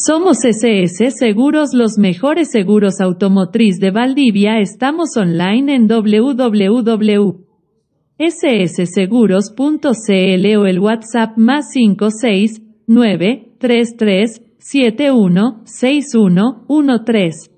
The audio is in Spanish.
Somos SS Seguros, los mejores seguros automotriz de Valdivia. Estamos online en www.ssseguros.cl o el WhatsApp más 569 33 71 6113.